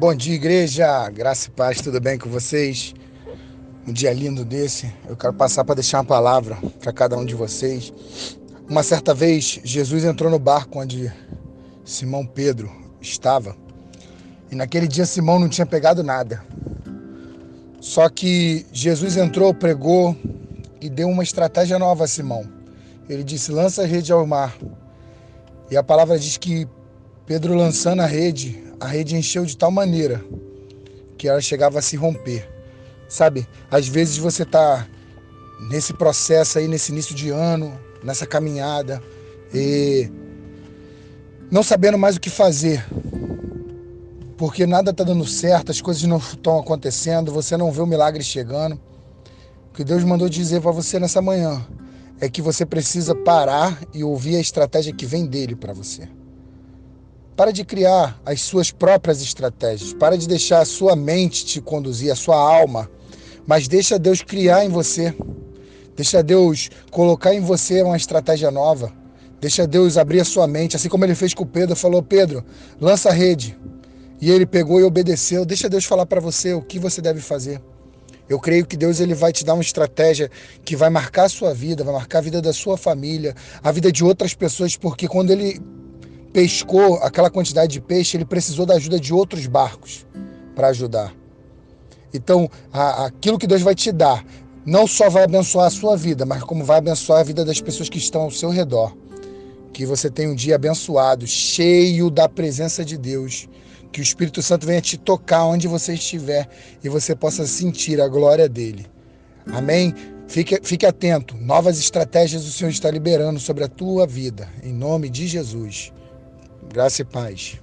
Bom dia, igreja. Graça e paz, tudo bem com vocês? Um dia lindo desse. Eu quero passar para deixar uma palavra para cada um de vocês. Uma certa vez, Jesus entrou no barco onde Simão Pedro estava. E naquele dia, Simão não tinha pegado nada. Só que Jesus entrou, pregou e deu uma estratégia nova a Simão. Ele disse: lança a rede ao mar. E a palavra diz que Pedro lançando a rede, a rede encheu de tal maneira que ela chegava a se romper. Sabe, às vezes você está nesse processo aí, nesse início de ano, nessa caminhada, e não sabendo mais o que fazer, porque nada está dando certo, as coisas não estão acontecendo, você não vê o milagre chegando. O que Deus mandou dizer para você nessa manhã é que você precisa parar e ouvir a estratégia que vem dele para você. Para de criar as suas próprias estratégias. Para de deixar a sua mente te conduzir, a sua alma. Mas deixa Deus criar em você. Deixa Deus colocar em você uma estratégia nova. Deixa Deus abrir a sua mente, assim como ele fez com Pedro, falou: "Pedro, lança a rede". E ele pegou e obedeceu. Deixa Deus falar para você o que você deve fazer. Eu creio que Deus ele vai te dar uma estratégia que vai marcar a sua vida, vai marcar a vida da sua família, a vida de outras pessoas, porque quando ele pescou aquela quantidade de peixe, ele precisou da ajuda de outros barcos para ajudar. Então, a, aquilo que Deus vai te dar não só vai abençoar a sua vida, mas como vai abençoar a vida das pessoas que estão ao seu redor. Que você tenha um dia abençoado, cheio da presença de Deus. Que o Espírito Santo venha te tocar onde você estiver e você possa sentir a glória dele. Amém? Fique, fique atento. Novas estratégias o Senhor está liberando sobre a tua vida. Em nome de Jesus. Graça e paz.